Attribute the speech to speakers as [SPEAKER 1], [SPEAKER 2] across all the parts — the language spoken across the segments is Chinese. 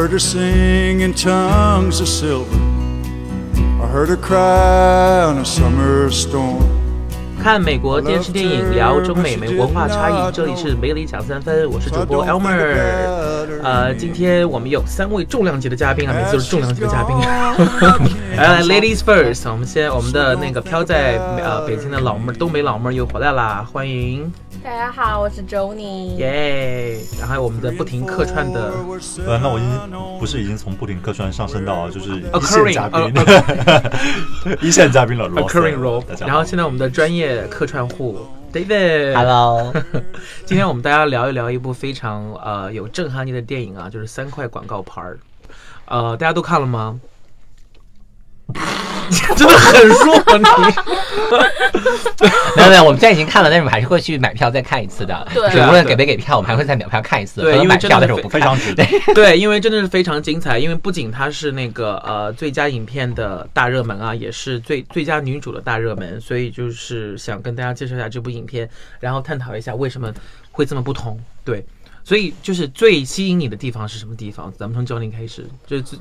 [SPEAKER 1] heard her sing in tongues of silver. I heard her cry on a summer storm.
[SPEAKER 2] 看美国电视电影，聊中美美文化差异。这里是梅里抢三分，我是主播 Elmer。呃，今天我们有三位重量级的嘉宾啊，每次都是重量级的嘉宾。来来，Ladies first，我们先我们的那个飘在呃北京的老妹儿，东北老妹儿又回来啦，欢迎。
[SPEAKER 3] 大家好，我是 Johnny。
[SPEAKER 2] 耶！然后还有我们的不停客串的，
[SPEAKER 4] 呃，那我已经不是已经从不停客串上升到就是一线嘉宾
[SPEAKER 2] 呃，
[SPEAKER 4] 一线嘉宾了
[SPEAKER 2] occurring role 然后现在我们的专业客串户 David。
[SPEAKER 5] Hello，
[SPEAKER 2] 今天我们大家聊一聊一部非常呃有震撼力的电影啊，就是三块广告牌儿。呃，大家都看了吗？真的很弱，你
[SPEAKER 5] 没有没有，我们现在已经看了，但是我们还是会去买票再看一次的。
[SPEAKER 3] 对
[SPEAKER 5] 就无论给没给票，我们还会再买票看一次。
[SPEAKER 2] 对因为真的
[SPEAKER 5] 但是我不
[SPEAKER 4] 非常值 得。
[SPEAKER 2] 对，因为真的是非常精彩，因为不仅它是那个呃最佳影片的大热门啊，也是最最佳女主的大热门，所以就是想跟大家介绍一下这部影片，然后探讨一下为什么会这么不同。对，所以就是最吸引你的地方是什么地方？咱们从教练开始，就是最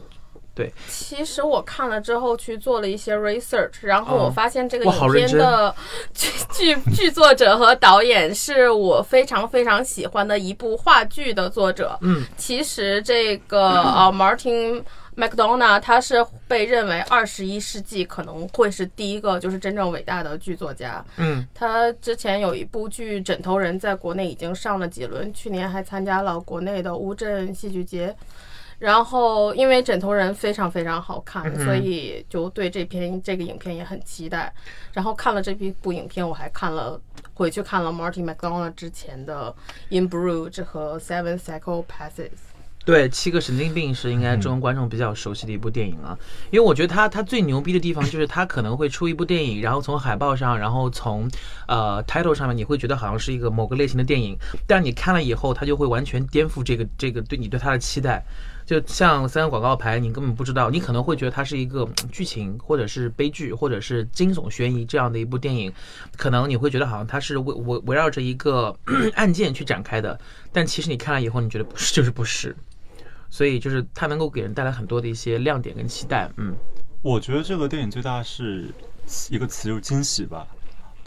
[SPEAKER 2] 对，
[SPEAKER 3] 其实我看了之后去做了一些 research，然后
[SPEAKER 2] 哦
[SPEAKER 3] 我发现这个影片的剧 剧剧作者和导演是我非常非常喜欢的一部话剧的作者。
[SPEAKER 2] 嗯，
[SPEAKER 3] 其实这个 呃 Martin McDonough 他是被认为二十一世纪可能会是第一个就是真正伟大的剧作家。
[SPEAKER 2] 嗯，
[SPEAKER 3] 他之前有一部剧《枕头人》在国内已经上了几轮，去年还参加了国内的乌镇戏剧节。然后，因为《枕头人》非常非常好看，所以就对这篇这个影片也很期待。然后看了这部影片，我还看了回去看了 Marty McDonough 之前的《In Bruges》和《Seven Psychopaths》。
[SPEAKER 2] 对，七个神经病是应该中文观众比较熟悉的一部电影啊，因为我觉得他他最牛逼的地方就是他可能会出一部电影，然后从海报上，然后从呃 title 上面，你会觉得好像是一个某个类型的电影，但你看了以后，他就会完全颠覆这个这个对你对他的期待。就像三个广告牌，你根本不知道，你可能会觉得它是一个剧情，或者是悲剧，或者是惊悚悬疑这样的一部电影，可能你会觉得好像它是围围围绕着一个案件去展开的，但其实你看了以后，你觉得不是，就是不是。所以就是它能够给人带来很多的一些亮点跟期待，嗯，
[SPEAKER 4] 我觉得这个电影最大是一个词就是惊喜吧。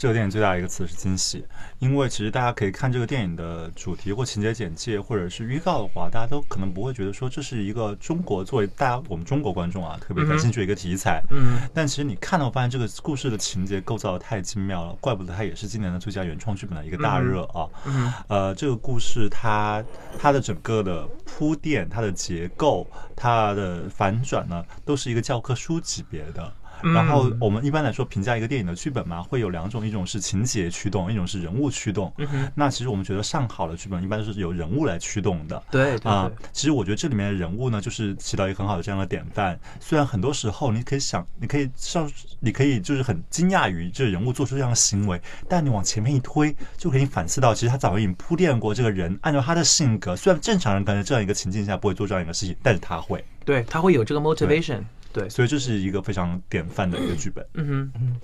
[SPEAKER 4] 这个电影最大的一个词是惊喜，因为其实大家可以看这个电影的主题或情节简介或者是预告的话，大家都可能不会觉得说这是一个中国作为大家我们中国观众啊特别感兴趣的一个题材。
[SPEAKER 2] 嗯，
[SPEAKER 4] 但其实你看到发现这个故事的情节构造的太精妙了，怪不得它也是今年的最佳原创剧本的一个大热啊。
[SPEAKER 2] 嗯
[SPEAKER 4] 呃，这个故事它它的整个的铺垫、它的结构、它的反转呢，都是一个教科书级别的。然后我们一般来说评价一个电影的剧本嘛，会有两种，一种是情节驱动，一种是人物驱动。那其实我们觉得上好的剧本一般都是由人物来驱动的。
[SPEAKER 2] 对对
[SPEAKER 4] 啊、
[SPEAKER 2] 对，
[SPEAKER 4] 其实我觉得这里面的人物呢，就是起到一个很好的这样的典范。虽然很多时候你可以想，你可以上，你可以就是很惊讶于这个人物做出这样的行为，但你往前面一推，就可以反思到，其实他早已经铺垫过这个人，按照他的性格，虽然正常人可能这样一个情境下不会做这样一个事情，但是他会，
[SPEAKER 2] 对，他会有这个 motivation，对，
[SPEAKER 4] 所以这是一个非常典范的一个剧本。
[SPEAKER 2] 嗯哼，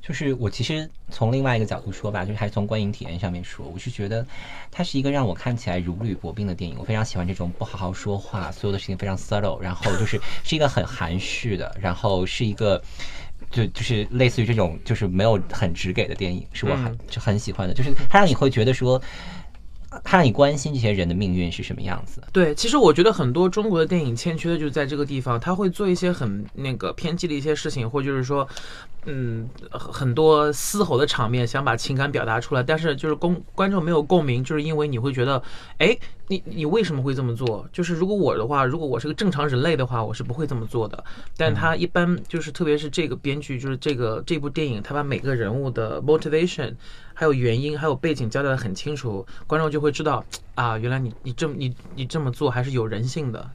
[SPEAKER 5] 就是我其实从另外一个角度说吧，就是还是从观影体验上面说，我是觉得它是一个让我看起来如履薄冰的电影。我非常喜欢这种不好好说话，所有的事情非常 subtle，然后就是是一个很含蓄的，然后是一个。就就是类似于这种，就是没有很直给的电影，是我很就很喜欢的。就是它让你会觉得说，他让你关心这些人的命运是什么样子。
[SPEAKER 2] 对，其实我觉得很多中国的电影欠缺的就是在这个地方，他会做一些很那个偏激的一些事情，或就是说，嗯，很多嘶吼的场面，想把情感表达出来，但是就是公观众没有共鸣，就是因为你会觉得，哎，你你为什么会这么做？就是如果我的话，如果我是个正常人类的话，我是不会这么做的。但他一般就是，特别是这个编剧，就是这个这部电影，他把每个人物的 motivation。还有原因，还有背景交代的很清楚，观众就会知道啊，原来你你这么你你这么做还是有人性的。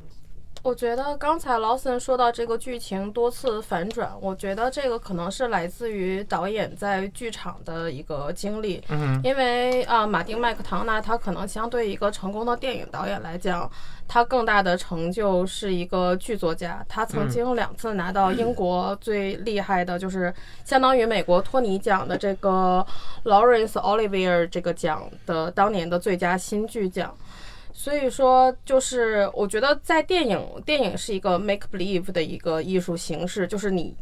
[SPEAKER 3] 我觉得刚才劳森说到这个剧情多次反转，我觉得这个可能是来自于导演在剧场的一个经历。
[SPEAKER 2] 嗯
[SPEAKER 3] 因为啊、马丁麦克唐纳他可能相对一个成功的电影导演来讲，他更大的成就是一个剧作家。他曾经两次拿到英国最厉害的，就是相当于美国托尼奖的这个 Lawrence Olivier 这个奖的当年的最佳新剧奖。所以说，就是我觉得在电影，电影是一个 make believe 的一个艺术形式，就是你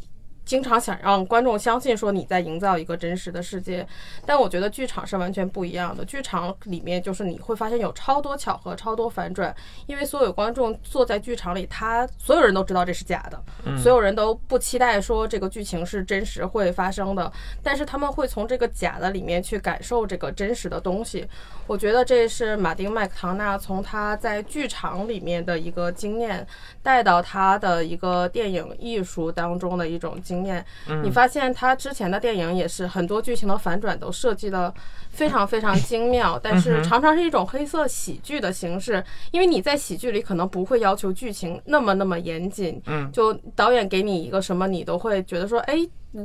[SPEAKER 3] 经常想让观众相信说你在营造一个真实的世界，但我觉得剧场是完全不一样的。剧场里面就是你会发现有超多巧合、超多反转，因为所有观众坐在剧场里，他所有人都知道这是假的，所有人都不期待说这个剧情是真实会发生的，但是他们会从这个假的里面去感受这个真实的东西。我觉得这是马丁麦克唐纳从他在剧场里面的一个经验带到他的一个电影艺术当中的一种经验。你发现他之前的电影也是很多剧情的反转都设计的非常非常精妙，但是常常是一种黑色喜剧的形式，因为你在喜剧里可能不会要求剧情那么那么严谨，
[SPEAKER 2] 嗯，
[SPEAKER 3] 就导演给你一个什么，你都会觉得说，哎，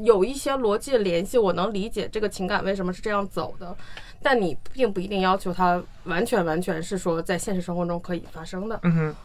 [SPEAKER 3] 有一些逻辑的联系，我能理解这个情感为什么是这样走的。但你并不一定要求它完全完全是说在现实生活中可以发生的。
[SPEAKER 2] 嗯哼，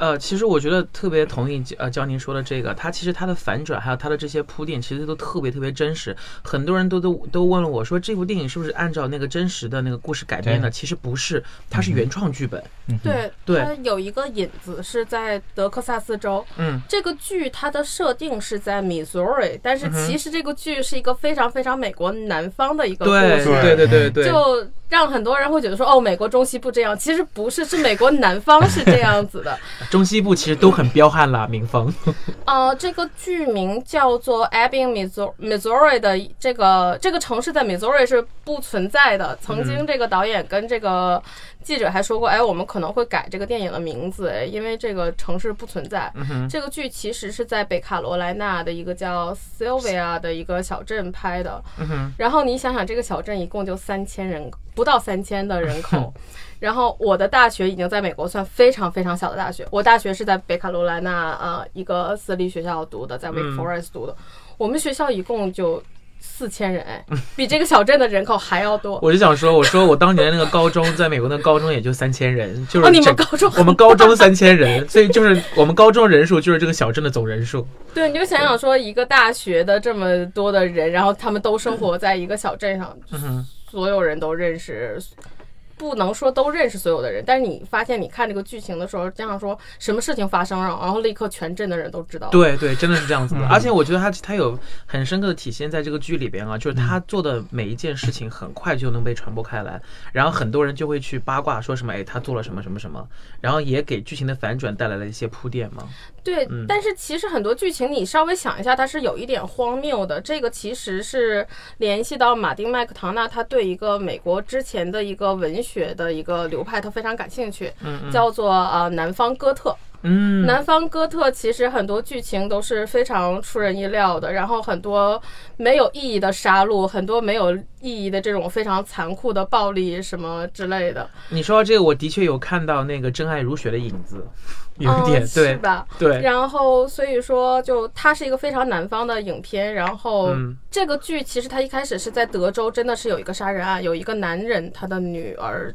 [SPEAKER 2] 呃，其实我觉得特别同意呃焦宁说的这个，它其实它的反转还有它的这些铺垫，其实都特别特别真实。很多人都都都问了我说，这部电影是不是按照那个真实的那个故事改编的？其实不是，它是原创剧本。
[SPEAKER 3] 对，
[SPEAKER 2] 对
[SPEAKER 3] 它有一个引子是在德克萨斯州。
[SPEAKER 2] 嗯，
[SPEAKER 3] 这个剧它的设定是在 Missouri，但是其实这个剧是一个非常非常美国南方的一个故
[SPEAKER 2] 对
[SPEAKER 3] 事。
[SPEAKER 2] 对对对对，
[SPEAKER 3] 就让很多人会觉得说，哦，美国中西部这样，其实不是，是美国南方是这样子的。
[SPEAKER 2] 中西部其实都很彪悍了，民风。
[SPEAKER 3] 呃，这个剧名叫做 Ebbing, Missouri Missouri 的这个这个城市在 Missouri 是不存在的。曾经这个导演跟这个记者还说过，哎，我们可能会改这个电影的名字，哎因为这个城市不存在。这个剧其实是在北卡罗来纳的一个叫 Sylvia 的一个小镇拍的。然后你想想，这个小镇一共就三千人，不到三千的人口。然后我的大学已经在美国算非常非常小的大学，我大学是在北卡罗来纳呃一个私立学校读的，在 Wake Forest 读的。我们学校一共就四千人，哎，比这个小镇的人口还要多。
[SPEAKER 2] 我就想说，我说我当年那个高中，在美国那个高中也就三千人，就是
[SPEAKER 3] 哦，你们高中
[SPEAKER 2] 我们高中三千人，所以就是我们高中人数就是这个小镇的总人数。
[SPEAKER 3] 对，你就想想说，一个大学的这么多的人，然后他们都生活在一个小镇上，
[SPEAKER 2] 嗯
[SPEAKER 3] 所有人都认识。不能说都认识所有的人，但是你发现你看这个剧情的时候，经常说什么事情发生了，然后立刻全镇的人都知道。
[SPEAKER 2] 对对，真的是这样子的。而且我觉得他他有很深刻的体现在这个剧里边啊，就是他做的每一件事情很快就能被传播开来，然后很多人就会去八卦说什么，哎，他做了什么什么什么，然后也给剧情的反转带来了一些铺垫嘛。
[SPEAKER 3] 对，
[SPEAKER 2] 嗯
[SPEAKER 3] 但是其实很多剧情你稍微想一下，它是有一点荒谬的。这个其实是联系到马丁麦克唐纳他对一个美国之前的一个文学的一个流派，他非常感兴趣，叫做呃南方哥特。
[SPEAKER 2] 嗯，
[SPEAKER 3] 南方哥特其实很多剧情都是非常出人意料的，然后很多没有意义的杀戮，很多没有意义的这种非常残酷的暴力什么之类的，
[SPEAKER 2] 你说到这个，我的确有看到那个《真爱如雪》的影子，有一点、
[SPEAKER 3] 嗯、
[SPEAKER 2] 对
[SPEAKER 3] 是吧？
[SPEAKER 2] 对，
[SPEAKER 3] 然后所以说，就它是一个非常南方的影片。然后
[SPEAKER 2] 嗯
[SPEAKER 3] 这个剧其实它一开始是在德州，真的是有一个杀人案，有一个男人他的女儿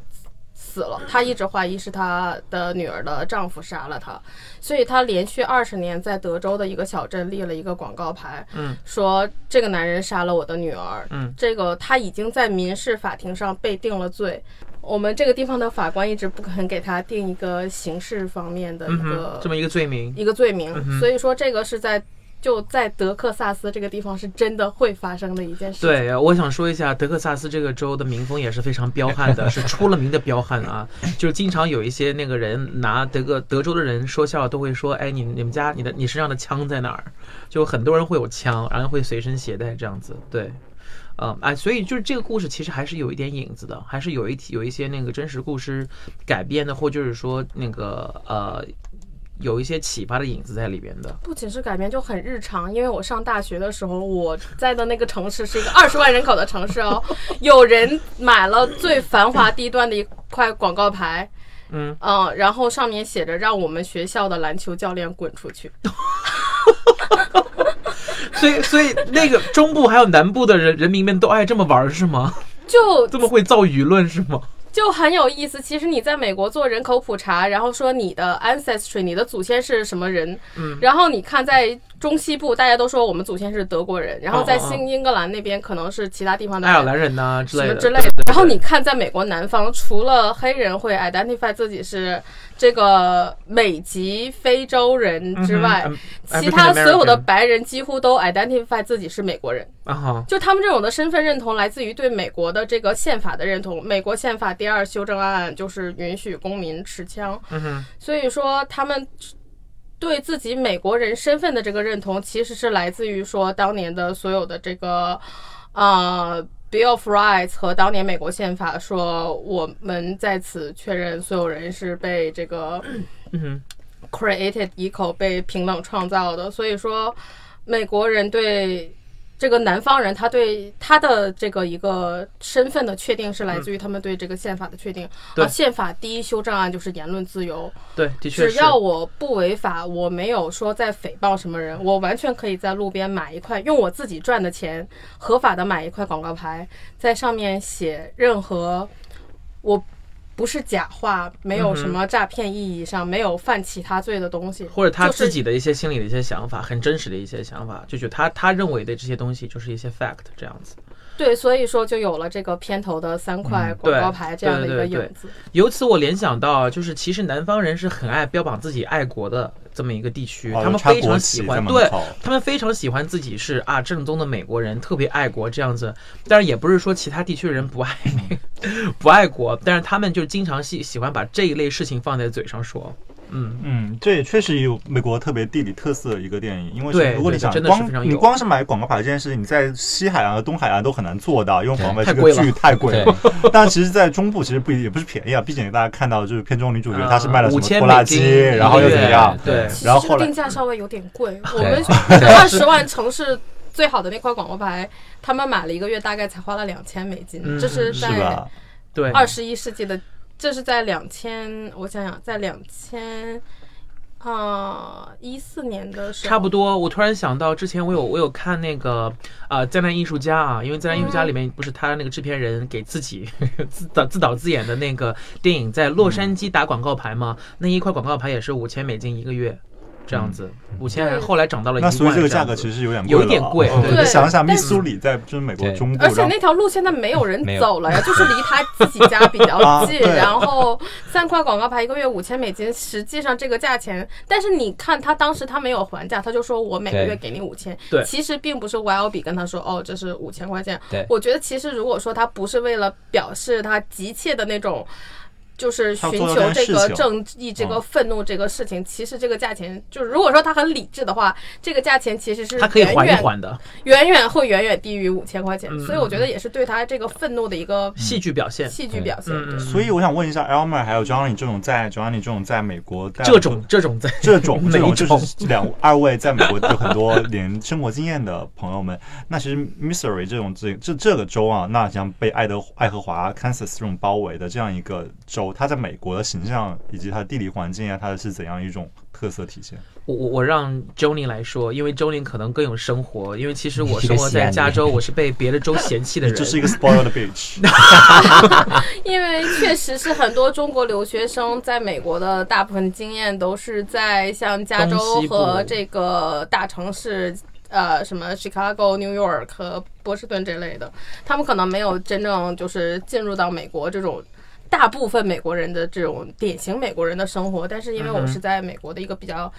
[SPEAKER 3] 死了，他一直怀疑是他的女儿的丈夫杀了他，所以他连续二十年在德州的一个小镇立了一个广告牌，
[SPEAKER 2] 嗯，
[SPEAKER 3] 说这个男人杀了我的女儿，
[SPEAKER 2] 嗯，
[SPEAKER 3] 这个他已经在民事法庭上被定了罪。我们这个地方的法官一直不肯给他定一个刑事方面的一
[SPEAKER 2] 嗯
[SPEAKER 3] 个、
[SPEAKER 2] 哼，这么一个罪名，
[SPEAKER 3] 一个罪名，
[SPEAKER 2] 嗯
[SPEAKER 3] 所以说这个是在就在德克萨斯这个地方是真的会发生的一件事。
[SPEAKER 2] 对，我想说一下，德克萨斯这个州的民风也是非常彪悍的，是出了名的彪悍啊。就是经常有一些那个人拿德个德州的人说笑，都会说：“哎，你你们家你的你身上的枪在哪儿？”就很多人会有枪，然后会随身携带这样子。对，嗯，哎，所以就是这个故事其实还是有一点影子的，还是有一有一些那个真实故事改编的，或就是说那个呃有一些启发的影子在里边的。
[SPEAKER 3] 不仅是改编，就很日常。因为我上大学的时候，我在的那个城市是一个二十万人口的城市哦，有人买了最繁华地段的一块广告牌。
[SPEAKER 2] 嗯
[SPEAKER 3] 嗯，然后上面写着“让我们学校的篮球教练滚出去
[SPEAKER 2] 所以，所以那个中部还有南部的人人民们都爱这么玩儿是吗？”，
[SPEAKER 3] 就
[SPEAKER 2] 这么会造舆论是吗？
[SPEAKER 3] 就很有意思。其实你在美国做人口普查，然后说你的 ancestry，你的祖先是什么人，
[SPEAKER 2] 嗯，
[SPEAKER 3] 然后你看在中西部大家都说我们祖先是德国人，然后在新英格兰那边可能是其他地方的
[SPEAKER 2] 爱尔兰人呐、之类的
[SPEAKER 3] 之类的。然后你看，在美国南方，除了黑人会 identify 自己是这个美籍非洲人之外，
[SPEAKER 2] 嗯
[SPEAKER 3] 其他所有的白人几乎都 identify 自己是美国人。
[SPEAKER 2] 啊哈，
[SPEAKER 3] 就他们这种的身份认同来自于对美国的这个宪法的认同。美国宪法第二修正案就是允许公民持枪，
[SPEAKER 2] 嗯，
[SPEAKER 3] 所以说他们对自己美国人身份的这个认同，其实是来自于说当年的所有的这个呃 Bill of Rights 和当年美国宪法说我们在此确认所有人是被这个，created equal 被平等创造的，所以说美国人对这个南方人，他对他的这个一个身份的确定是来自于他们对这个宪法的确定。
[SPEAKER 2] 对
[SPEAKER 3] 啊，宪法第一修正案就是言论自由，
[SPEAKER 2] 对，的确是。
[SPEAKER 3] 只要我不违法，我没有说在诽谤什么人，我完全可以在路边买一块，用我自己赚的钱合法的买一块广告牌，在上面写任何我不是假话，没有什么诈骗意义上，没有犯其他罪的东西，
[SPEAKER 2] 或者他自己的一些心里的一些想法，很真实的一些想法，就觉得他他认为的这些东西就是一些 fact 这样子。
[SPEAKER 3] 对，所以说就有了这个片头的三块广告牌这样的一个
[SPEAKER 2] 对对对
[SPEAKER 3] 影子。
[SPEAKER 2] 由此我联想到，就是其实南方人是很爱标榜自己爱国的这么一个地区，
[SPEAKER 4] 哦
[SPEAKER 2] 他们非常喜欢，对他们非常喜欢自己是啊正宗的美国人，特别爱国这样子。但是也不是说其他地区的人不爱 不爱国，但是他们就经常喜喜欢把这一类事情放在嘴上说。嗯，
[SPEAKER 4] 嗯，这也确实有美国特别地理特色的一个电影，因为是如果你想光你光是买广告牌这件事情，你在西海岸和东海岸都很难做到，因为广告牌这个剧太贵了。但其实，在中部其实不也不是便宜啊，毕竟大家看到就是片中女主角
[SPEAKER 2] 呃
[SPEAKER 4] 她是卖了什么拖拉机，然后又怎么样？
[SPEAKER 2] 对
[SPEAKER 4] 然后
[SPEAKER 3] 定价稍微有点贵，我们二 十万城市最好的那块广告牌，他们买了一个月大概才花了两千美金，
[SPEAKER 2] 嗯
[SPEAKER 3] 这是
[SPEAKER 4] 是
[SPEAKER 3] 在
[SPEAKER 4] 吧？
[SPEAKER 2] 对，
[SPEAKER 3] 二十一世纪的，这是在两千，我想想，在两千啊一四年的时候，
[SPEAKER 2] 差不多，我突然想到，之前我有我有看那个呃《灾难艺术家》啊，因为《灾难艺术家》里面不是他那个制片人给自己自导自导自演的那个电影，在洛杉矶打广告牌嘛，那一块广告牌也是五千美金一个月，这样子，五千
[SPEAKER 3] 人
[SPEAKER 2] 后来涨到了一
[SPEAKER 4] 那
[SPEAKER 2] 万
[SPEAKER 4] 所以这个价格其实是有点贵
[SPEAKER 2] 有点贵对
[SPEAKER 4] 想想，密苏里在就是美国中部，
[SPEAKER 3] 而且那条路现在没有人走了呀，就是离他 自己家比较近。
[SPEAKER 4] 啊
[SPEAKER 3] 然后三块广告牌一个月五千美金，实际上这个价钱，但是你看他当时他没有还价，他就说我每个月给你五千。
[SPEAKER 2] 对
[SPEAKER 3] 其实并不是 YLB 跟他说哦这是五千块钱。
[SPEAKER 5] 对
[SPEAKER 3] 我觉得其实如果说他不是为了表示他急切的那种。就是寻求这个正义、这个
[SPEAKER 4] 嗯
[SPEAKER 3] 愤怒这个事情，其实这个价钱就是，如果说他很理智的话，这个价钱其实是
[SPEAKER 2] 他可以缓一
[SPEAKER 3] 远远
[SPEAKER 2] 缓的
[SPEAKER 3] 远远会远远低于五千块钱，
[SPEAKER 2] 嗯
[SPEAKER 3] 所以我觉得也是对他这个愤怒的一个
[SPEAKER 2] 戏剧表现。
[SPEAKER 3] 戏剧表现。
[SPEAKER 4] 所以我想问一下，Elmer 还有 Johnny 这种在 Johnny 这种在美国带
[SPEAKER 2] 这种这种在
[SPEAKER 4] 这种 这种就是两二位在美国有很多年生活经验的朋友们，那其实 Missouri 这种这这这个州啊，那像被爱德爱荷华、Kansas 这种包围的这样一个州，它在美国的形象以及它的地理环境啊，它是怎样一种特色体现？
[SPEAKER 2] 我我我让 Jony 来说，因为 Jony 可能更有生活，因为其实我生活在加州，我是被别的州嫌弃的人。
[SPEAKER 4] 就是一个 spoiled bitch。
[SPEAKER 3] 因为确实是很多中国留学生在美国的大部分经验都是在像加州和这个大城市。呃，什么 Chicago、New York 和波士顿这类的，他们可能没有真正就是进入到美国这种大部分美国人的这种典型美国人的生活。但是因为我是在美国的一个比较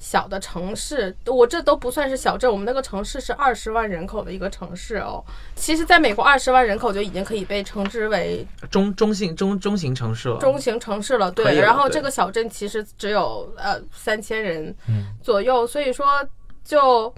[SPEAKER 3] 小的城市，我这都不算是小镇，我们那个城市是二十万人口的一个城市哦。其实，在美国二十万人口就已经可以被称之为
[SPEAKER 2] 中中型中中型城市了。
[SPEAKER 3] 中型城市了，对。然后这个小镇其实只有呃三千人
[SPEAKER 5] 嗯
[SPEAKER 3] 左右，所以说就。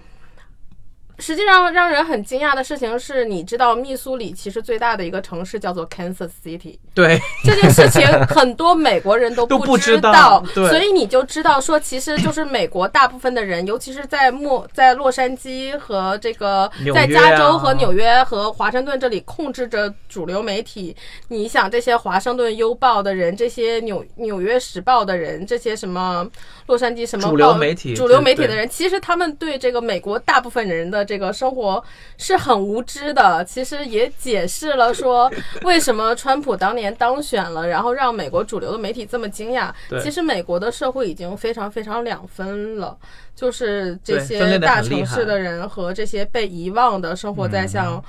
[SPEAKER 3] 实际上让人很惊讶的事情是，你知道密苏里其实最大的一个城市叫做 Kansas City，
[SPEAKER 2] 对，
[SPEAKER 3] 这件事情很多美国人都
[SPEAKER 2] 都不
[SPEAKER 3] 知
[SPEAKER 2] 知道对
[SPEAKER 3] 所以你就知道说，其实就是美国大部分的人，尤其是在莫在洛杉矶和这个
[SPEAKER 2] 纽约啊
[SPEAKER 3] 在加州和纽约和华盛顿这里控制着主流媒体。你想这些华盛顿邮报的人，这些纽纽约时报的人，这些什么洛杉矶什么
[SPEAKER 2] 主流媒体
[SPEAKER 3] 主流媒体的人，其实他们对这个美国大部分人的这个生活是很无知的，其实也解释了说为什么川普当年当选了，然后让美国主流的媒体这么惊讶。其实美国的社会已经非常非常两分了，就是这些大城市的人和这些被遗忘的生活在像。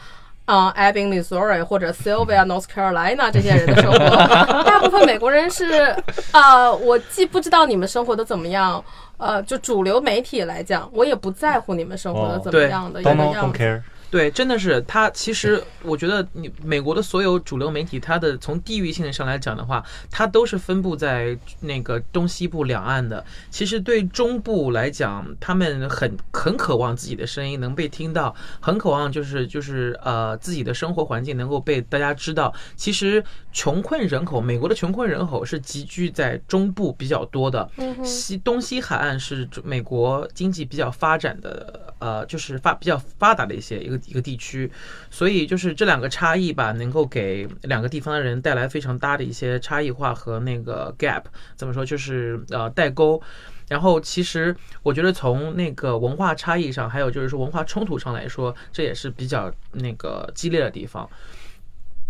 [SPEAKER 3] 啊、a b b i n Missouri 或者 Sylvia, North Carolina 这些人的生活，大部分美国人是啊、我既不知道你们生活的怎么样，呃，就主流媒体来讲，我也不在乎你们生活的
[SPEAKER 4] 哦
[SPEAKER 3] 怎么样的一个
[SPEAKER 4] don't know,
[SPEAKER 3] 样
[SPEAKER 4] don't
[SPEAKER 3] 子。
[SPEAKER 2] 对，真的是他。其实我觉得你美国的所有主流媒体，它的从地域性上来讲的话，它都是分布在那个东西部两岸的。其实对中部来讲，他们很很渴望自己的声音能被听到，很渴望就是就是呃自己的生活环境能够被大家知道。其实穷困人口，美国的穷困人口是集聚在中部比较多的，西东西海岸是美国经济比较发展的，呃，就是发比较发达的一些一个一个地区，所以就是这两个差异吧，能够给两个地方的人带来非常大的一些差异化和那个 gap，怎么说就是呃代沟。然后其实我觉得从那个文化差异上，还有就是说文化冲突上来说，这也是比较那个激烈的地方。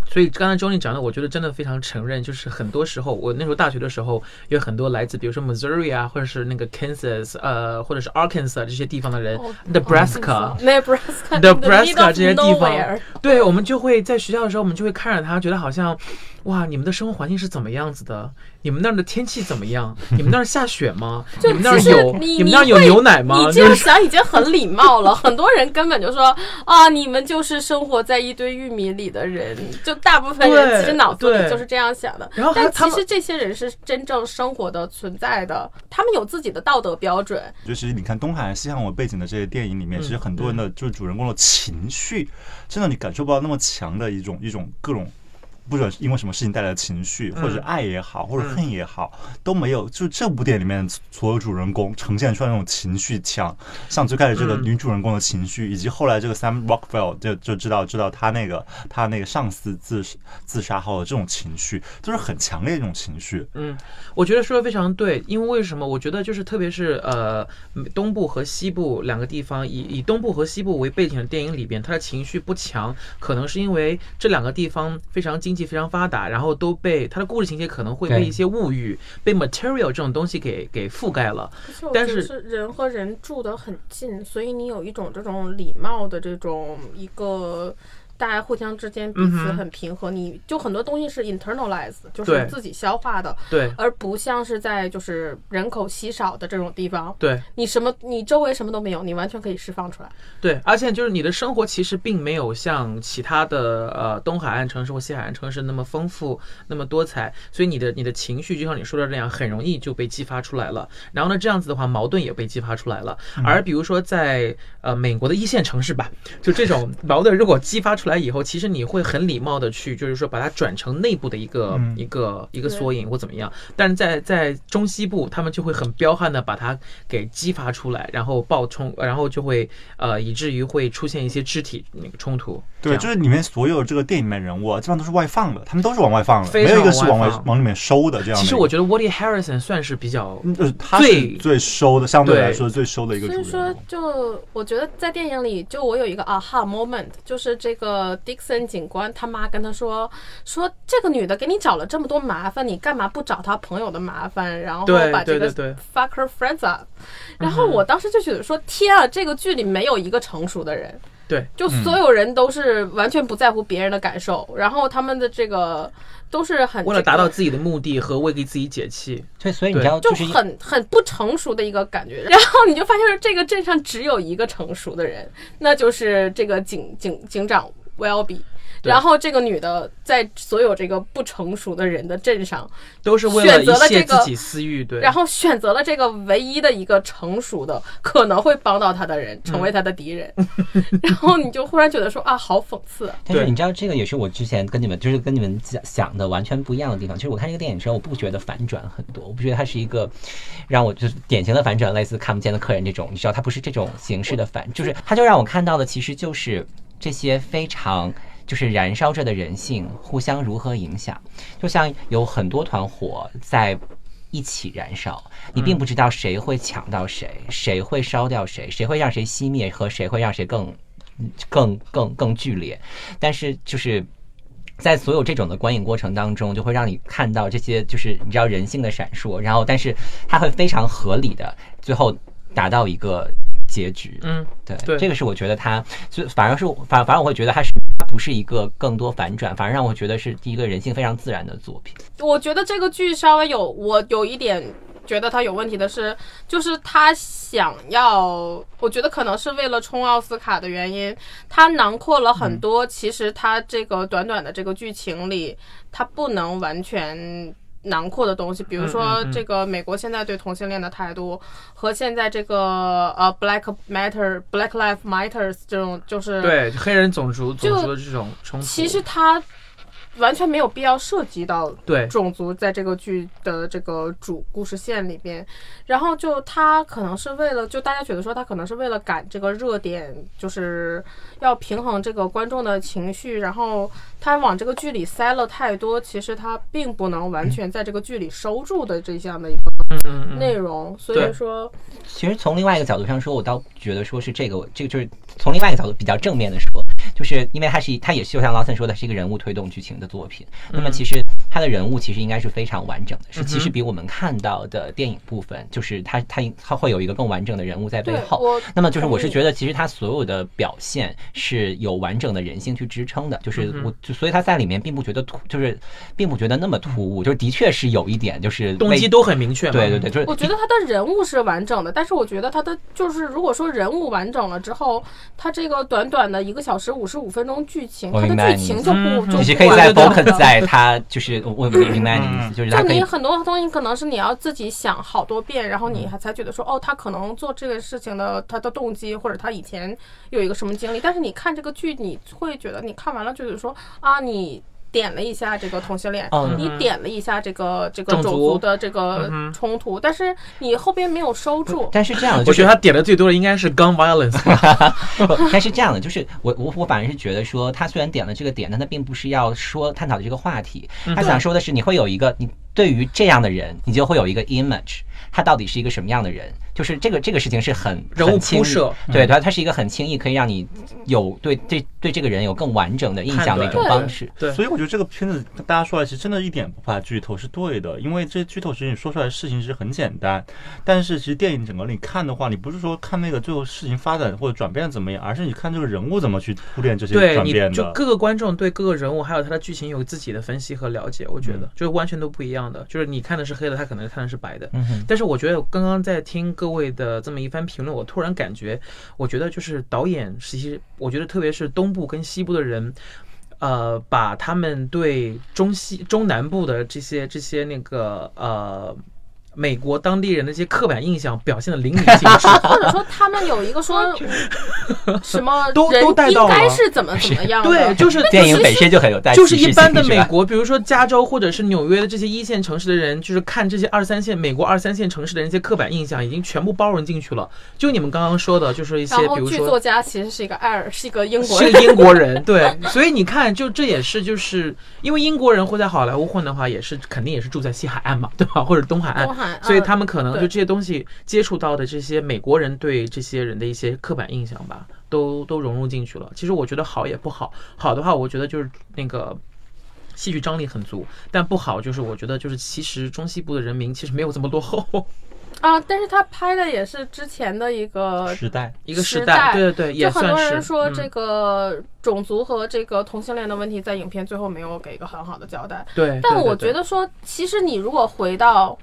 [SPEAKER 2] 所以刚才 Johnny 讲的，我觉得真的非常承认，就是很多时候，我那时候大学的时候，有很多来自比如说 Missouri 啊，或者是那个 Kansas，呃，或者是 Arkansas 这些地方的人
[SPEAKER 3] 哦，
[SPEAKER 2] Nebraska。
[SPEAKER 3] Nebraska,
[SPEAKER 2] Nebraska 这些地方对，我们就会在学校的时候，我们就会看着他，觉得好像，哇，你们的生活环境是怎么样子的？你们那儿的天气怎么样？你们那儿下雪吗？
[SPEAKER 3] 就
[SPEAKER 2] 你们那儿有
[SPEAKER 3] 你
[SPEAKER 2] 们那儿有牛奶吗？
[SPEAKER 3] 你这样想已经很礼貌了，很多人根本就说啊，你们就是生活在一堆玉米里的人，就大部分人其实脑子里就是这样想的。
[SPEAKER 2] 然后
[SPEAKER 3] 但其实这些人是真正生活的存在的，他们有自己的道德标准。
[SPEAKER 4] 就是你看东海岸、西海岸背景的这些电影里面，其实很多人的就是主人公的情绪，真的你感受不到那么强的一种一种各种。不管是因为什么事情带来的情绪，或者是爱也好，或者恨也好，都没有。就这部电影里面所有主人公呈现出来那种情绪强，像最开始这个
[SPEAKER 2] 嗯
[SPEAKER 4] 女主人公的情绪，以及后来这个 Sam Rockwell 就就知道知道他那个他那个上司自自杀后的这种情绪，都是很强烈的一种情绪。
[SPEAKER 2] 嗯，我觉得说的非常对，因为为什么？我觉得就是特别是呃东部和西部两个地方，以以东部和西部为背景的电影里边，它的情绪不强，可能是因为这两个地方非常经济非常发达，然后都被它的故事情节可能会被一些物欲、被 material 这种东西给给覆盖了。但是
[SPEAKER 3] 是人和人住得很近，所以你有一种这种礼貌的这种一个。大家互相之间彼此很平和，你就很多东西是 internalized，就是自己消化的，
[SPEAKER 2] 对
[SPEAKER 3] 而不像是在就是人口稀少的这种地方，
[SPEAKER 2] 对
[SPEAKER 3] 你什么你周围什么都没有，你完全可以释放出来。
[SPEAKER 2] 对，而且就是你的生活其实并没有像其他的呃东海岸城市或西海岸城市那么丰富、那么多彩，所以你的你的情绪就像你说的这样，很容易就被激发出来了。然后呢，这样子的话，矛盾也被激发出来了。而比如说在呃美国的一线城市吧，就这种矛盾如果激发出来以后，其实你会很礼貌的去，就是说把它转成内部的一个、
[SPEAKER 4] 嗯
[SPEAKER 2] 一个一个缩影或怎么样。但是在在中西部，他们就会很彪悍的把它给激发出来，然后爆冲，然后就会呃以至于会出现一些肢体那个冲突。
[SPEAKER 4] 对，就是里面所有这个电影里面人物啊，基本上都是外放的，他们都是往外放的，没有一个是往外往里面收的这样。
[SPEAKER 2] 其实我觉得 Woody Harrison 算是比较
[SPEAKER 4] 嗯，呃，他是
[SPEAKER 2] 最
[SPEAKER 4] 最收的，相对
[SPEAKER 2] 对
[SPEAKER 4] 来说最收的一个
[SPEAKER 3] 所以说。，就我觉得在电影里，就我有一个 aha moment，就是这个 Dixon 警官他妈跟他说，说这个女的给你找了这么多麻烦，你干嘛不找她朋友的麻烦，然后把这个
[SPEAKER 2] 对对对
[SPEAKER 3] fuck her friends up？然后我当时就觉得说，天啊，这个剧里没有一个成熟的人。
[SPEAKER 2] 对
[SPEAKER 3] 就所有人都是完全不在乎别人的感受，然后他们的这个都是很
[SPEAKER 2] 为了达到自己的目的和为给自己解气。
[SPEAKER 5] 对，所以你
[SPEAKER 2] 对
[SPEAKER 5] 知道，
[SPEAKER 3] 就是很很不成熟的一个感觉。然后你就发现这个镇上只有一个成熟的人，那就是这个警警警长 Welby。
[SPEAKER 2] 对
[SPEAKER 3] 然后这个女的在所有这个不成熟的人的镇上，
[SPEAKER 2] 都是为了
[SPEAKER 3] 选择了
[SPEAKER 2] 一泄
[SPEAKER 3] 这个
[SPEAKER 2] 自己私欲，对。
[SPEAKER 3] 然后选择了这个唯一的一个成熟的可能会帮到她的人，成为她的敌人。然后你就忽然觉得说啊，好讽刺
[SPEAKER 5] 但是你知道，这个也是我之前跟你们就是跟你们讲想的完全不一样的地方。就是我看这个电影的时候，我不觉得反转很多，我不觉得它是一个让我就是典型的反转，类似看不见的客人这种。你知道，它不是这种形式的反，就是它就让我看到的其实就是这些非常。就是燃烧着的人性互相如何影响，就像有很多团火在一起燃烧，你并不知道谁会抢到谁，谁会烧掉谁，谁会让谁熄灭，和谁会让谁更更更更剧烈。但是就是在所有这种的观影过程当中，就会让你看到这些就是你知道人性的闪烁，然后但是它会非常合理的最后达到一个结局。
[SPEAKER 2] 嗯，
[SPEAKER 5] 对，
[SPEAKER 2] 对
[SPEAKER 5] 这个是我觉得它就反而是反反而我会觉得他是它不是一个更多反转，反而让我觉得是一个人性非常自然的作品。
[SPEAKER 3] 我觉得这个剧稍微有我有一点觉得他有问题的是，就是他想要，我觉得可能是为了冲奥斯卡的原因，他囊括了很多，其实他这个短短的这个剧情里，他不能完全。囊括的东西，比如说这个美国现在对同性恋的态度，和现在这个呃 Black Matter Black Lives Matters 这种就是
[SPEAKER 2] 对黑人种族种族的这种冲突，
[SPEAKER 3] 其实他完全没有必要涉及到
[SPEAKER 2] 对。
[SPEAKER 3] 种族在这个剧的这个主故事线里边，然后就他可能是为了，就大家觉得说他可能是为了赶这个热点，就是要平衡这个观众的情绪，然后他往这个剧里塞了太多，其实他并不能完全在这个剧里收住的这项的一个内容，所以说，
[SPEAKER 5] 其实从另外一个角度上说，我倒觉得说是这个，这个就是从另外一个角度比较正面的说，就是因为它是一它也是就像劳森说的，是一个人物推动剧情的作品。那么其实他的人物其实应该是非常完整的，是其实比我们看到的电影部分，就是他他他会有一个更完整的人物在背后。那么就是我是觉得，其实他所有的表现是有完整的人性去支撑的，就是
[SPEAKER 2] 嗯
[SPEAKER 5] 我就所以他在里面并不觉得突，就是并不觉得那么突兀，就是的确是有一点就是为
[SPEAKER 2] 动机都很明确嘛。
[SPEAKER 5] 对对对，就是
[SPEAKER 3] 我觉得他的人物是完整的，但是我觉得他的就是，如果说人物完整了之后，他这个短短的一个小时五十五分钟剧情，他的剧情就不
[SPEAKER 5] 你是可以在
[SPEAKER 3] 不完整
[SPEAKER 5] focus 在他就是我我明白你的意思，就是他可以
[SPEAKER 3] 就你很多东西可能是你要自己想好多遍，然后你还才觉得说，哦，他可能做这个事情的他的动机，或者他以前有一个什么经历。但是你看这个剧，你会觉得你看完了就是说啊，你点了一下这个同性恋，
[SPEAKER 5] 嗯
[SPEAKER 3] 你点了一下这个这个种
[SPEAKER 2] 种族
[SPEAKER 3] 族的这个冲突，但是你后边没有收住。
[SPEAKER 5] 但是这样的，就是
[SPEAKER 2] 我觉得他点的最多的应该是 gun violence，
[SPEAKER 5] 不，但是这样的，就是我我我反而是觉得说，他虽然点了这个点，但他并不是要说探讨的这个话题，
[SPEAKER 2] 嗯。
[SPEAKER 5] 他想说的是，你会有一个你对于这样的人，你就会有一个 image，他到底是一个什么样的人？就是这个这个事情是很
[SPEAKER 2] 人物
[SPEAKER 5] 很轻易
[SPEAKER 2] 铺设
[SPEAKER 5] 对对，它是一个很轻易可以让你有对对对这个人有更完整的印象的一种方式。
[SPEAKER 2] 对
[SPEAKER 4] 所以我觉得这个片子大家说来，其实真的一点不怕剧透是对的，因为这剧透其实你说出来的事情是很简单，但是其实电影整个你看的话，你不是说看那个最后事情发展或者转变怎么样，而是你看这个人物怎么去铺垫这些
[SPEAKER 2] 对，你
[SPEAKER 4] 转变的。
[SPEAKER 2] 就各个观众对各个人物还有他的剧情有自己的分析和了解，我觉得
[SPEAKER 4] 嗯
[SPEAKER 2] 就是完全都不一样的。就是你看的是黑的，他可能看的是白的。但是我觉得刚刚在听各位的这么一番评论，我突然感觉，我觉得就是导演，其实我觉得特别是东部跟西部的人。呃，把他们对中西中南部的这些这些那个呃美国当地人的这些刻板印象表现的淋漓尽致，
[SPEAKER 3] 或者说他们有一个说 什么
[SPEAKER 2] 都都带到了。
[SPEAKER 3] 该是怎么怎么样的，
[SPEAKER 2] 对，就是
[SPEAKER 5] 电影本身就很有带
[SPEAKER 2] 就是一般的美国，比如说加州或者是纽约的这些一线城市的人，就是看这些二三线美国二三线城市的人一些刻板印象，已经全部包容进去了。就你们刚刚说的，就是一些比如说
[SPEAKER 3] 作家其实是一个爱尔，是一个英国人。
[SPEAKER 2] 是英国人，对，所以你看，就这也是就是因为英国人会在好莱坞混的话，也是肯定也是住在西海岸嘛，对吧？或者东海岸，所以他们可能就这些东西接触到的这些美国人对这些人的一些刻板印象吧，都都融入进去了。其实我觉得好也不好，好的话，我觉得就是那个。戏剧张力很足，但不好就是我觉得就是其实中西部的人民其实没有这么落后，
[SPEAKER 3] 啊，但是他拍的也是之前的一个
[SPEAKER 4] 时代，
[SPEAKER 2] 一个时
[SPEAKER 3] 时代
[SPEAKER 2] 对对对，也
[SPEAKER 3] 就很多。人说这
[SPEAKER 2] 嗯、
[SPEAKER 3] 个种族和这个同性恋的问题在影片最后没有给一个很好的交代。
[SPEAKER 2] 对，
[SPEAKER 3] 但我觉得说，其实你如果回到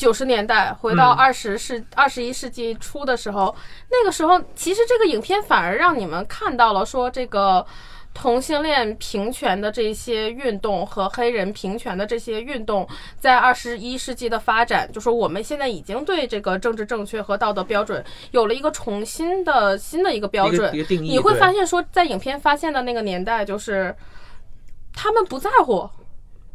[SPEAKER 3] 九十年代，回到
[SPEAKER 2] 嗯。
[SPEAKER 3] 二十世二十一世纪初的时候，那个时候其实这个影片反而让你们看到了说这个。同性恋平权的这些运动和黑人平权的这些运动，在二十一世纪的发展，就说我们现在已经对这个政治正确和道德标准有了一个重新的新的一个标准你会发现说，在影片发现的那个年代，就是他们不在乎，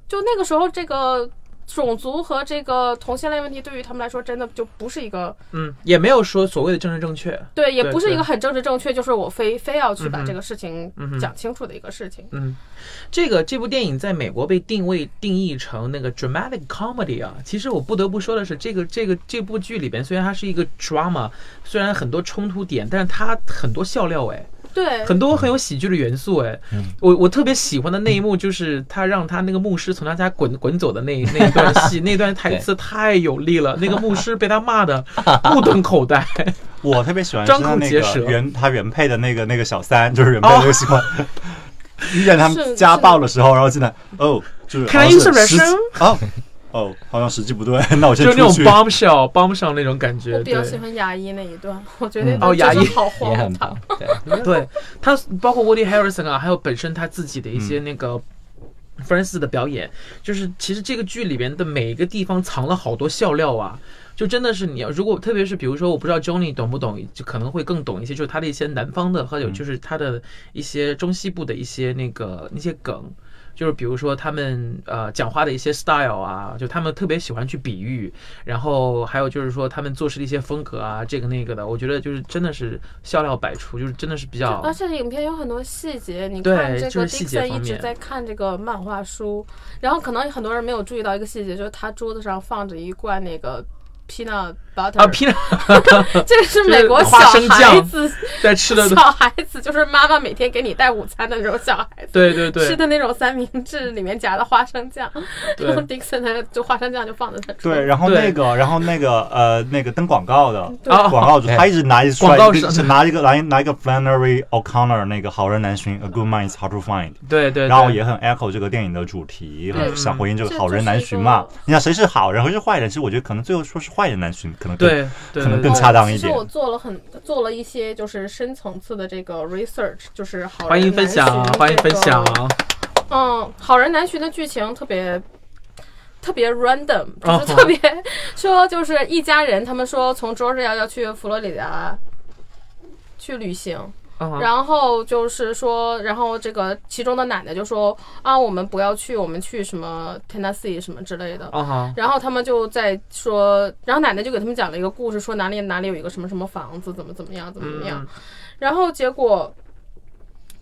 [SPEAKER 3] 就那个时候这个种族和这个同性恋问题对于他们来说，真的就不是一个
[SPEAKER 2] 嗯，也没有说所谓的政治正确。
[SPEAKER 3] 对，也不是一个很政治正确，就是我非非要去把这个事情讲清楚的一个事情。
[SPEAKER 2] 嗯，这个这部电影在美国被定位定义成那个 dramatic comedy 啊。其实我不得不说的是，这个这个这部剧里边虽然它是一个 drama，虽然很多冲突点，但是它很多笑料哎。
[SPEAKER 3] 对，
[SPEAKER 2] 很多很有喜剧的元素，哎，我我特别喜欢的那一幕就是他让他那个牧师从他家滚滚走的那 那一段戏，那段台词太有力了，那个牧师被他骂的目瞪口呆。
[SPEAKER 4] 我特别喜欢
[SPEAKER 2] 张口结舌。
[SPEAKER 4] 原他原配的那个那个小三，就是原配的那个喜欢。遇见他们家暴的时候，然后进来，哦，就是好
[SPEAKER 2] Can I use
[SPEAKER 4] 是
[SPEAKER 2] the restroom？
[SPEAKER 4] 哦哦，好像时机不对，那我先
[SPEAKER 2] 就那种
[SPEAKER 4] 出去。
[SPEAKER 2] bombshell bombshell 那种感觉。
[SPEAKER 3] 我比较喜欢牙医那一段，我觉得
[SPEAKER 2] 哦牙医
[SPEAKER 3] 好荒
[SPEAKER 5] 也很
[SPEAKER 3] 唐。。
[SPEAKER 5] 对，
[SPEAKER 2] 对他，包括 Woody Harrison 啊，还有本身他自己的一
[SPEAKER 4] 嗯
[SPEAKER 2] 些那个。芬恩斯的表演，就是其实这个剧里边的每一个地方藏了好多笑料啊，就真的是你要如果特别是比如说我不知道 Johnny 懂不懂，就可能会更懂一些，就是他的一些南方的，还有就是他的一些中西部的一些那个那些梗，就是比如说他们呃讲话的一些 style 啊，就他们特别喜欢去比喻，然后还有就是说他们做事的一些风格啊，这个那个的，我觉得就是真的是笑料百出，就是真的是比较
[SPEAKER 3] 而且影片有很多细节，你看这个
[SPEAKER 2] 就是细节
[SPEAKER 3] Dixon 一直在看这个漫画书，然后可能很多人没有注意到一个细节，就是他桌子上放着一罐那个 peanut butter，、
[SPEAKER 2] 啊，皮
[SPEAKER 3] 这个是美国小
[SPEAKER 2] 花生
[SPEAKER 3] 孩
[SPEAKER 2] 酱
[SPEAKER 3] 子，
[SPEAKER 2] 在吃的，
[SPEAKER 3] 小孩子就是妈妈每天给你带午餐的那种小孩子。
[SPEAKER 2] 对对对，
[SPEAKER 3] 吃的那种三明治里面夹的花生酱，
[SPEAKER 2] 对
[SPEAKER 3] 然后 Dixon 的就花生酱就放在他桌
[SPEAKER 4] 对，然后那个，然后那个呃，那个登广告的广告主，他一直拿一拿一个拿一拿一个 Flannery O'Connor 那个好人难寻，A good man is hard to find。
[SPEAKER 2] 对对，
[SPEAKER 4] 然后也很 echo 这个电影的主题，想回应这个好人难寻嘛。你想谁是好人，谁是坏人？其实我觉得可能最后说是坏人难寻，可能
[SPEAKER 2] 对对
[SPEAKER 4] 可能更恰当一点
[SPEAKER 3] 其实我做了很做了一些就是深层次的这个 research，就是好人
[SPEAKER 2] 欢迎分享欢迎分享。
[SPEAKER 3] 嗯，好人难寻的剧情特别特别 random，就
[SPEAKER 2] 哦
[SPEAKER 3] 是特别说就是一家人，他们说从 Georgia 要去佛罗里达去旅行。
[SPEAKER 2] 嗯
[SPEAKER 3] 然后就是说，然后这个其中的奶奶就说啊，我们不要去，我们去什么 Tennessee 什么之类的。然后他们就在说，然后奶奶就给他们讲了一个故事，说哪里哪里有一个什么什么房子，怎么怎么样，怎么怎么样。
[SPEAKER 2] 嗯
[SPEAKER 3] 然后结果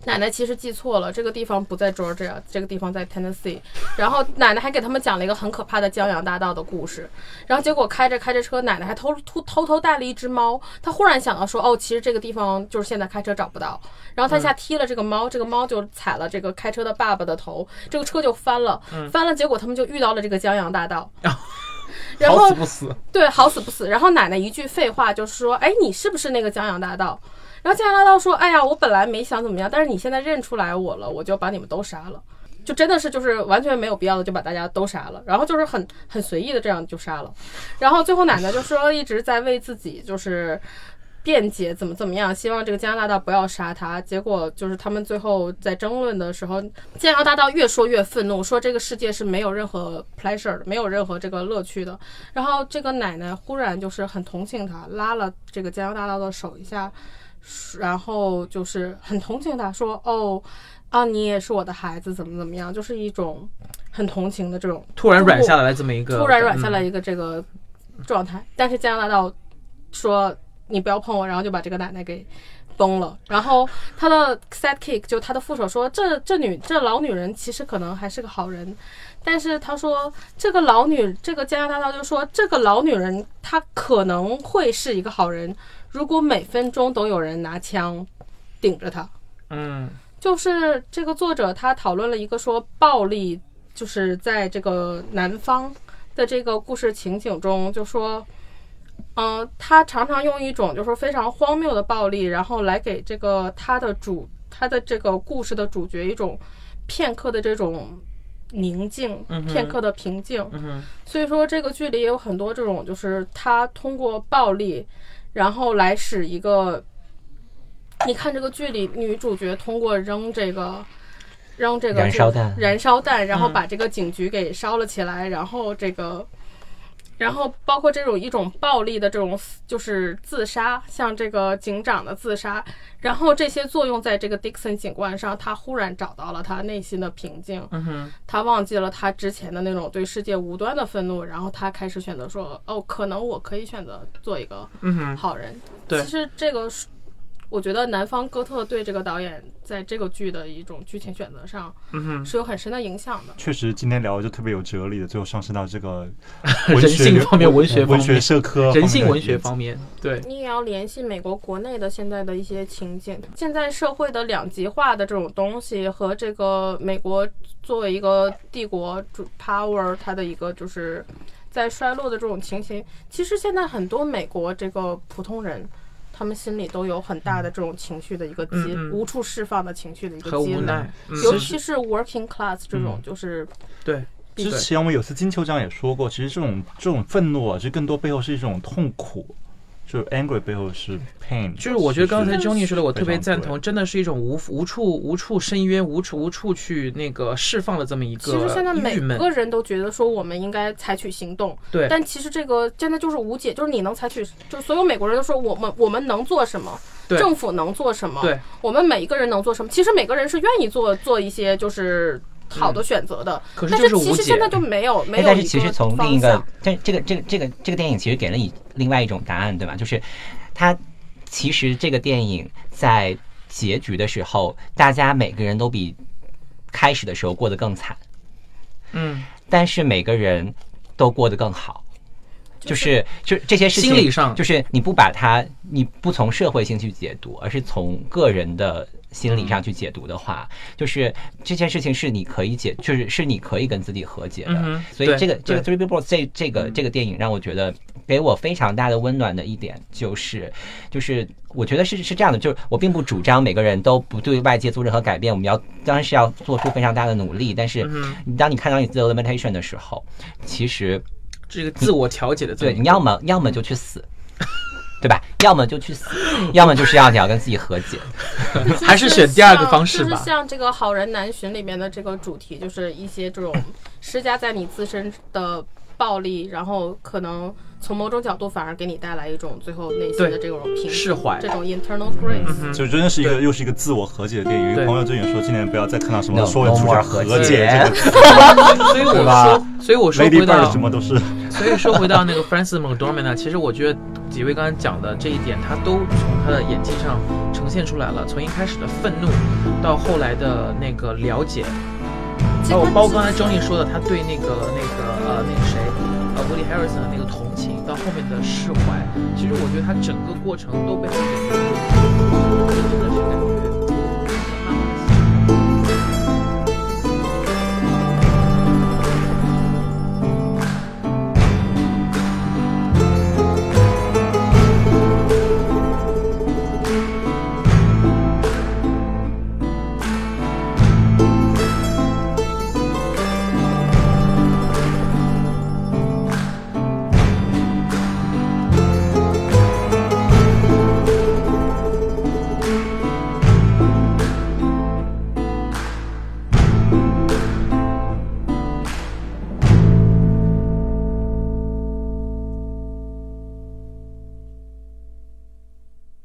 [SPEAKER 3] 奶奶其实记错了，这个地方不在 Georgia，这个地方在 Tennessee。然后奶奶还给他们讲了一个很可怕的江洋大盗的故事。然后结果开着开着车，奶奶还偷偷偷偷带了一只猫。她忽然想到说，哦，其实这个地方就是现在开车找不到。然后她一下踢了这个猫，这个猫就踩了这个开车的爸爸的头，这个车就翻了，翻了。结果他们就遇到了这个江洋大盗。然后
[SPEAKER 2] 好死不死，
[SPEAKER 3] 对，好死不死。然后奶奶一句废话就是说：“哎，你是不是那个江洋大盗？”然后加拿大盗说：“哎呀，我本来没想怎么样，但是你现在认出来我了，我就把你们都杀了。”就真的是就是完全没有必要的就把大家都杀了，然后就是很很随意的这样就杀了。然后最后奶奶就说一直在为自己就是。辩解怎么怎么样，希望这个江洋大盗不要杀他。结果就是他们最后在争论的时候，加拿大盗越说越愤怒，说这个世界是没有任何 pleasure 的，没有任何这个乐趣的。然后这个奶奶忽然就是很同情他，拉了这个江洋大盗的手一下，然后就是很同情他，说：“哦，啊，你也是我的孩子，怎么怎么样？”就是一种很同情的这种
[SPEAKER 2] 突然软下来这么一个，
[SPEAKER 3] 突然软下来
[SPEAKER 2] 嗯
[SPEAKER 3] 一个这个状态。但是加拿大盗说：“你不要碰我。”然后就把这个奶奶给崩了。然后他的 sidekick 就他的副手说：“这这女这老女人其实可能还是个好人。”但是他说：“这个老女，这个加拿大盗就说这个老女人她可能会是一个好人，如果每分钟都有人拿枪顶着她。”
[SPEAKER 2] 嗯
[SPEAKER 3] 就是这个作者他讨论了一个说暴力，就是在这个南方的这个故事情景中，就说，嗯、他常常用一种就是非常荒谬的暴力，然后来给这个他的主他的这个故事的主角一种片刻的这种宁静，片刻的平静。
[SPEAKER 2] 嗯
[SPEAKER 3] 所以说这个剧里也有很多这种，就是他通过暴力，然后来使一个，你看这个剧里女主角通过扔这个。扔这个
[SPEAKER 5] 燃烧弹
[SPEAKER 3] 燃烧弹，然后
[SPEAKER 2] 嗯
[SPEAKER 3] 把这个警局给烧了起来，然后这个然后包括这种一种暴力的这种就是自杀，像这个警长的自杀，然后这些作用在这个 Dixon 警官上，他忽然找到了他内心的平静，
[SPEAKER 2] 嗯哼，
[SPEAKER 3] 他忘记了他之前的那种对世界无端的愤怒，然后他开始选择说，哦，可能我可以选择做一个
[SPEAKER 2] 嗯哼，
[SPEAKER 3] 好人。
[SPEAKER 2] 对
[SPEAKER 3] 其实这个是我觉得南方哥特对这个导演在这个剧的一种剧情选择上
[SPEAKER 2] 嗯哼，
[SPEAKER 3] 是有很深的影响的。
[SPEAKER 4] 确实，今天聊的就特别有哲理的，最后上升到这个
[SPEAKER 2] 人性方面文学方
[SPEAKER 4] 文学社科、
[SPEAKER 2] 人性文学方。面，对，
[SPEAKER 3] 你也要联系美国国内的现在的一些情景，现在社会的两极化的这种东西和这个美国作为一个帝国主 power 它的一个就是在衰落的这种情形，其实现在很多美国这个普通人。他们心里都有很大的这种情绪的一个积，
[SPEAKER 2] 嗯。嗯
[SPEAKER 3] 无处释放的情绪的一个
[SPEAKER 2] 和
[SPEAKER 3] 积累，
[SPEAKER 2] 嗯。
[SPEAKER 3] 尤其是 working class 这种，就是
[SPEAKER 2] 对，
[SPEAKER 4] 之前我们有次金球奖也说过，其实这种这种愤怒啊，其实更多背后是一种痛苦，就是 angry 背后是 pain。
[SPEAKER 2] 就是我觉得刚才 Johnny 说的，我特别赞同，真的是一种无无处无处伸冤、无处无处去那个释放的这么一个
[SPEAKER 3] 其实现在每个人都觉得说我们应该采取行动，
[SPEAKER 2] 对
[SPEAKER 3] 但其实这个现在就是无解，就是你能采取，就是所有美国人都说我们我们能做什么，
[SPEAKER 2] 对
[SPEAKER 3] 政府能做什么，
[SPEAKER 2] 对，
[SPEAKER 3] 我们每一个人能做什么。其实每个人是愿意做做一些就是好的选择的，
[SPEAKER 2] 嗯可是是是无解
[SPEAKER 3] 其实现在就没有没
[SPEAKER 5] 哎，
[SPEAKER 3] 有一
[SPEAKER 5] 但是其实从另一个。这这个这个这个这个电影其实给了你另外一种答案，对吧？就是它其实这个电影在结局的时候，大家每个人都比开始的时候过得更惨，
[SPEAKER 2] 嗯，
[SPEAKER 5] 但是每个人都过得更好。就是就这些事情，
[SPEAKER 2] 心理上
[SPEAKER 5] 就是你不把它，你不从社会性去解读，而是从个人的心理上去解读的话，就是这件事情是你可以解，就是是你可以跟自己和解的。
[SPEAKER 2] 嗯
[SPEAKER 5] 所以这个这个 Three Billboards 这这个这个电影让我觉得给我非常大的温暖的一点就是，就是我觉得是是这样的，就是我并不主张每个人都不对外界做任何改变，我们要当然是要做出非常大的努力，但是
[SPEAKER 2] 嗯
[SPEAKER 5] 当你看到你自己的 limitation 的时候，其实
[SPEAKER 2] 这个自我调节的
[SPEAKER 5] 对，你要么要么就去死，对吧？要么就去死，要么就是要你要跟自己和解。
[SPEAKER 2] 还是选第二个方式吧
[SPEAKER 3] 就是像这个《好人难寻》里面的这个主题，就是一些这种施加在你自身的暴力，然后可能从某种角度反而给你带来一种最后内心的这种平
[SPEAKER 2] 释怀
[SPEAKER 3] 这种 internal grace。
[SPEAKER 4] 就真的是一个又是一个自我和解的电影。有一个朋友最近说，今年不要再看到什么说文
[SPEAKER 5] no
[SPEAKER 4] 主角
[SPEAKER 5] 和
[SPEAKER 4] 和解
[SPEAKER 5] 解
[SPEAKER 4] 这个词
[SPEAKER 2] 所以我说，所以我说回到
[SPEAKER 4] 什么都是。
[SPEAKER 2] 所以说回到那个 Francis McDormand 呢，其实我觉得几位刚才讲的这一点，他都从他的演技上呈现出来了。从一开始的愤怒，到后来的那个了解，包括包括刚才 Johnny 说的，他对那个那个呃那个谁呃 Woody Harrison 的那个同情，到后面的释怀，其实我觉得他整个过程都被他给真的